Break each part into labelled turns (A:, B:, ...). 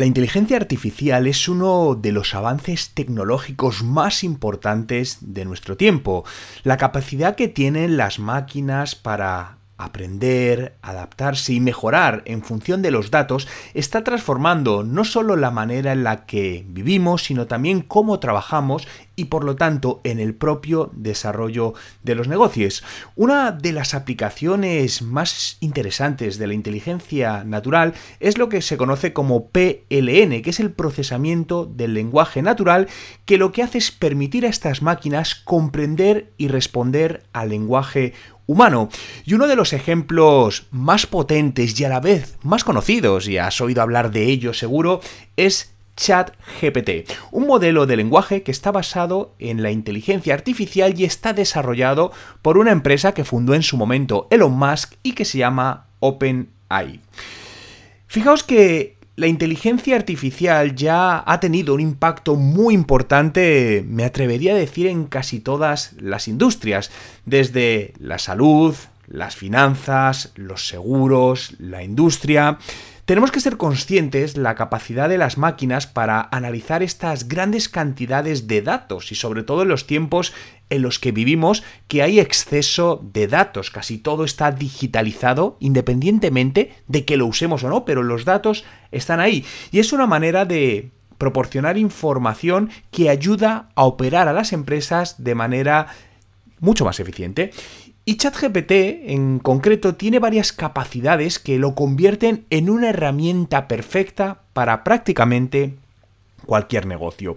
A: La inteligencia artificial es uno de los avances tecnológicos más importantes de nuestro tiempo. La capacidad que tienen las máquinas para aprender, adaptarse y mejorar en función de los datos está transformando no solo la manera en la que vivimos, sino también cómo trabajamos y por lo tanto en el propio desarrollo de los negocios. Una de las aplicaciones más interesantes de la inteligencia natural es lo que se conoce como PLN, que es el procesamiento del lenguaje natural, que lo que hace es permitir a estas máquinas comprender y responder al lenguaje. Y uno de los ejemplos más potentes y a la vez más conocidos, y has oído hablar de ello seguro, es ChatGPT, un modelo de lenguaje que está basado en la inteligencia artificial y está desarrollado por una empresa que fundó en su momento Elon Musk y que se llama OpenAI. Fijaos que la inteligencia artificial ya ha tenido un impacto muy importante, me atrevería a decir, en casi todas las industrias, desde la salud, las finanzas, los seguros, la industria. Tenemos que ser conscientes la capacidad de las máquinas para analizar estas grandes cantidades de datos y sobre todo en los tiempos en los que vivimos que hay exceso de datos, casi todo está digitalizado independientemente de que lo usemos o no, pero los datos están ahí y es una manera de proporcionar información que ayuda a operar a las empresas de manera mucho más eficiente. Y ChatGPT en concreto tiene varias capacidades que lo convierten en una herramienta perfecta para prácticamente cualquier negocio.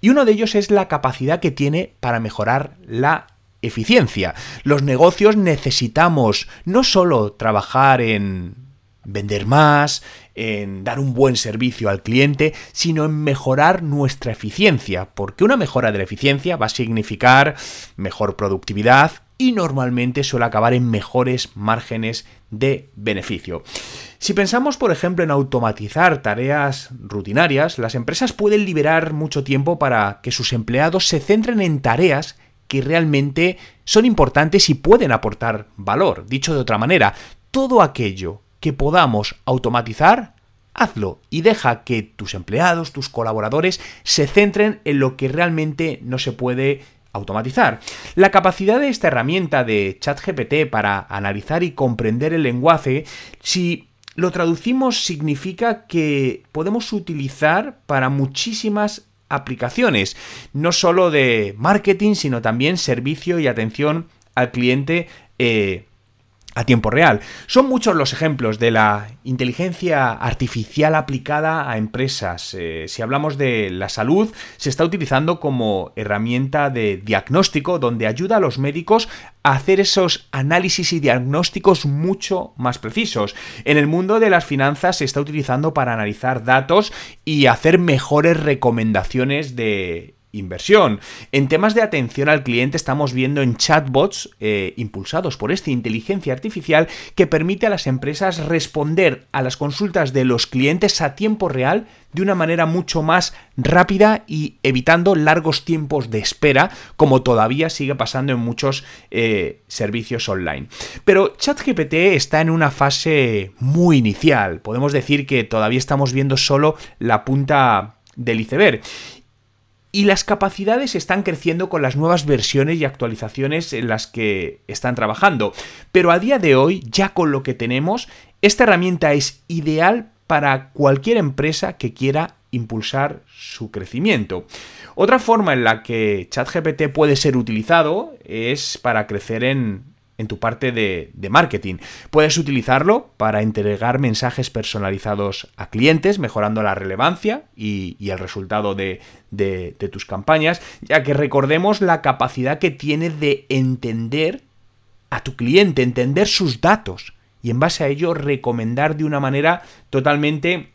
A: Y uno de ellos es la capacidad que tiene para mejorar la eficiencia. Los negocios necesitamos no solo trabajar en vender más, en dar un buen servicio al cliente, sino en mejorar nuestra eficiencia, porque una mejora de la eficiencia va a significar mejor productividad, y normalmente suele acabar en mejores márgenes de beneficio. Si pensamos, por ejemplo, en automatizar tareas rutinarias, las empresas pueden liberar mucho tiempo para que sus empleados se centren en tareas que realmente son importantes y pueden aportar valor. Dicho de otra manera, todo aquello que podamos automatizar, hazlo y deja que tus empleados, tus colaboradores se centren en lo que realmente no se puede automatizar. La capacidad de esta herramienta de ChatGPT para analizar y comprender el lenguaje, si lo traducimos significa que podemos utilizar para muchísimas aplicaciones, no solo de marketing, sino también servicio y atención al cliente eh, a tiempo real. Son muchos los ejemplos de la inteligencia artificial aplicada a empresas. Eh, si hablamos de la salud, se está utilizando como herramienta de diagnóstico donde ayuda a los médicos a hacer esos análisis y diagnósticos mucho más precisos. En el mundo de las finanzas se está utilizando para analizar datos y hacer mejores recomendaciones de inversión. En temas de atención al cliente estamos viendo en chatbots eh, impulsados por esta inteligencia artificial que permite a las empresas responder a las consultas de los clientes a tiempo real de una manera mucho más rápida y evitando largos tiempos de espera como todavía sigue pasando en muchos eh, servicios online. Pero ChatGPT está en una fase muy inicial. Podemos decir que todavía estamos viendo solo la punta del iceberg y las capacidades están creciendo con las nuevas versiones y actualizaciones en las que están trabajando. Pero a día de hoy, ya con lo que tenemos, esta herramienta es ideal para cualquier empresa que quiera impulsar su crecimiento. Otra forma en la que ChatGPT puede ser utilizado es para crecer en en tu parte de, marketing. Puedes utilizarlo para entregar mensajes personalizados a clientes, mejorando la relevancia y, el resultado de, de, tus campañas, ya que recordemos la capacidad que tiene de entender a tu cliente, entender sus datos y en base a ello recomendar de una manera totalmente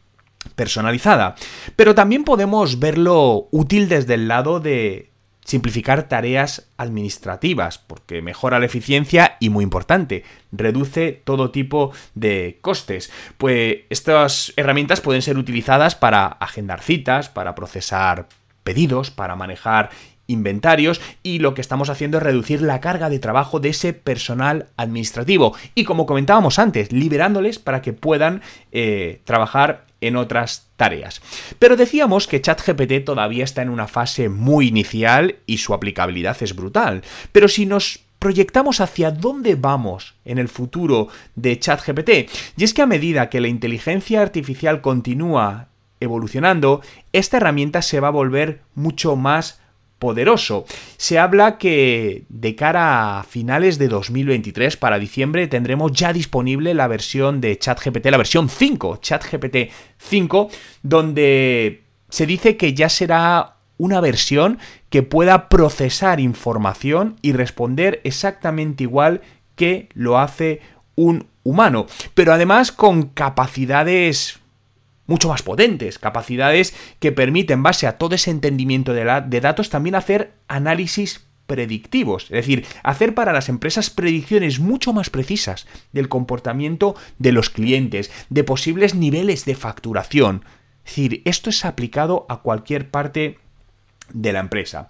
A: personalizada. Pero también podemos verlo útil desde el lado de, simplificar tareas administrativas, porque mejora la eficiencia y muy importante, reduce todo tipo de costes. Pues estas herramientas pueden ser utilizadas para agendar citas, para procesar pedidos, para manejar inventarios y lo que estamos haciendo es reducir la carga de trabajo de ese personal administrativo y como comentábamos antes, liberándoles para que puedan eh, trabajar en otras tareas. Pero decíamos que ChatGPT todavía está en una fase muy inicial y su aplicabilidad es brutal. Pero si nos proyectamos hacia dónde vamos en el futuro de ChatGPT, y es que a medida que la inteligencia artificial continúa evolucionando, esta herramienta se va a volver mucho más poderoso. Se habla que de cara a finales de 2023, para diciembre, tendremos ya disponible la versión de ChatGPT, la versión 5, ChatGPT 5, donde se dice que ya será una versión que pueda procesar información y responder exactamente igual que lo hace un humano, pero además con capacidades mucho más potentes, capacidades que permiten, en base a todo ese entendimiento de, datos, también hacer análisis predictivos, es decir, hacer para las empresas predicciones mucho más precisas del comportamiento de los clientes, de posibles niveles de facturación. Es decir, esto es aplicado a cualquier parte de la empresa.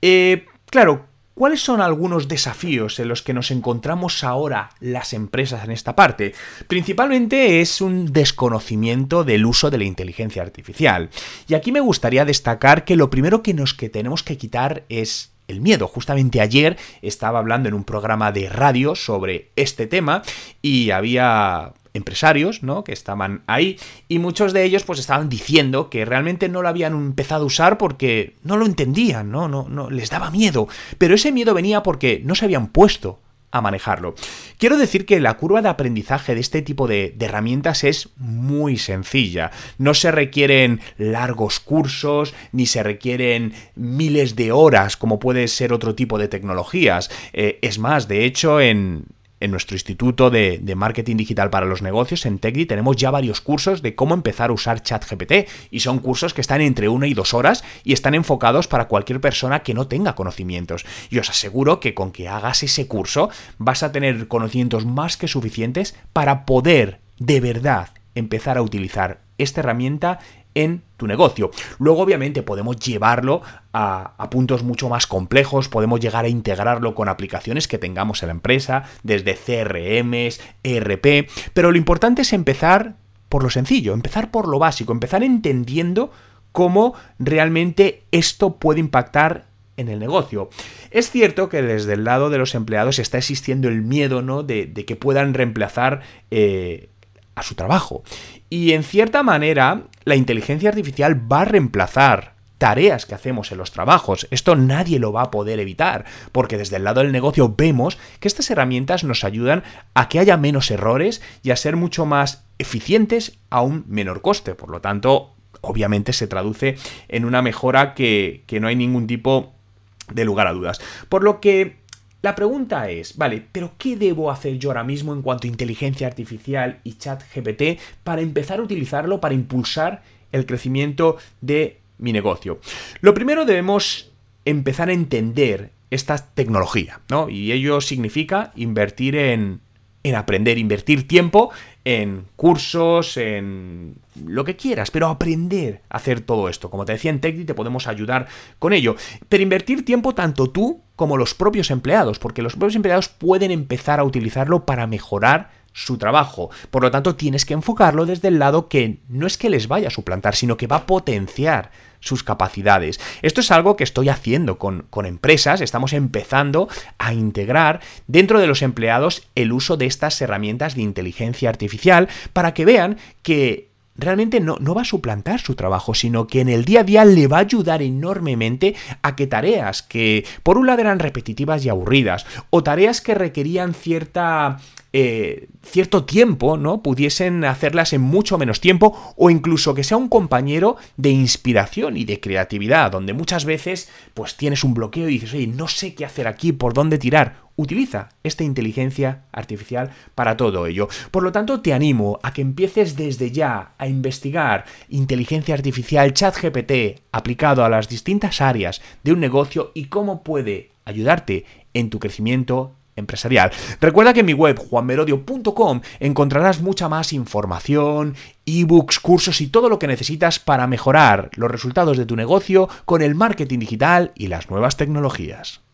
A: Eh, claro, ¿Cuáles son algunos desafíos en los que nos encontramos ahora las empresas en esta parte? Principalmente es un desconocimiento del uso de la inteligencia artificial. Y aquí me gustaría destacar que lo primero que nos que tenemos que quitar es el miedo. Justamente ayer estaba hablando en un programa de radio sobre este tema y había empresarios, ¿no? Que estaban ahí y muchos de ellos pues estaban diciendo que realmente no lo habían empezado a usar porque no lo entendían, ¿no? No, no les daba miedo, pero ese miedo venía porque no se habían puesto a manejarlo. Quiero decir que la curva de aprendizaje de este tipo de, herramientas es muy sencilla. No se requieren largos cursos, ni se requieren miles de horas como puede ser otro tipo de tecnologías. Eh, es más, de hecho, en, en nuestro Instituto de, Marketing Digital para los Negocios, en TechDi, tenemos ya varios cursos de cómo empezar a usar ChatGPT. Y son cursos que están entre una y dos horas y están enfocados para cualquier persona que no tenga conocimientos. Y os aseguro que con que hagas ese curso vas a tener conocimientos más que suficientes para poder de verdad empezar a utilizar esta herramienta en tu negocio. Luego, obviamente, podemos llevarlo a, puntos mucho más complejos, podemos llegar a integrarlo con aplicaciones que tengamos en la empresa, desde CRMs, ERP, pero lo importante es empezar por lo sencillo, empezar por lo básico, empezar entendiendo cómo realmente esto puede impactar en el negocio. Es cierto que desde el lado de los empleados está existiendo el miedo ¿no? de, que puedan reemplazar eh, a su trabajo. Y en cierta manera, la inteligencia artificial va a reemplazar tareas que hacemos en los trabajos. Esto nadie lo va a poder evitar, porque desde el lado del negocio vemos que estas herramientas nos ayudan a que haya menos errores y a ser mucho más eficientes a un menor coste. Por lo tanto, obviamente se traduce en una mejora que, que no hay ningún tipo de lugar a dudas. Por lo que la pregunta es, vale, pero ¿qué debo hacer yo ahora mismo en cuanto a inteligencia artificial y chat GPT para empezar a utilizarlo para impulsar el crecimiento de mi negocio? Lo primero debemos empezar a entender esta tecnología, ¿no? Y ello significa invertir en, en aprender, invertir tiempo en cursos, en lo que quieras, pero aprender a hacer todo esto. Como te decía en TechDi, te podemos ayudar con ello. Pero invertir tiempo tanto tú como los propios empleados, porque los propios empleados pueden empezar a utilizarlo para mejorar su trabajo. Por lo tanto, tienes que enfocarlo desde el lado que no es que les vaya a suplantar, sino que va a potenciar sus capacidades. Esto es algo que estoy haciendo con, con, empresas, estamos empezando a integrar dentro de los empleados el uso de estas herramientas de inteligencia artificial para que vean que realmente no, no, va a suplantar su trabajo, sino que en el día a día le va a ayudar enormemente a que tareas que por un lado eran repetitivas y aburridas, o tareas que requerían cierta eh, cierto tiempo, ¿no? Pudiesen hacerlas en mucho menos tiempo o incluso que sea un compañero de inspiración y de creatividad, donde muchas veces pues tienes un bloqueo y dices, oye, no sé qué hacer aquí, por dónde tirar. Utiliza esta inteligencia artificial para todo ello. Por lo tanto, te animo a que empieces desde ya a investigar inteligencia artificial, chat GPT, aplicado a las distintas áreas de un negocio y cómo puede ayudarte en tu crecimiento empresarial. Recuerda que en mi web juanmerodio.com encontrarás mucha más información, ebooks, cursos y todo lo que necesitas para mejorar los resultados de tu negocio con el marketing digital y las nuevas tecnologías.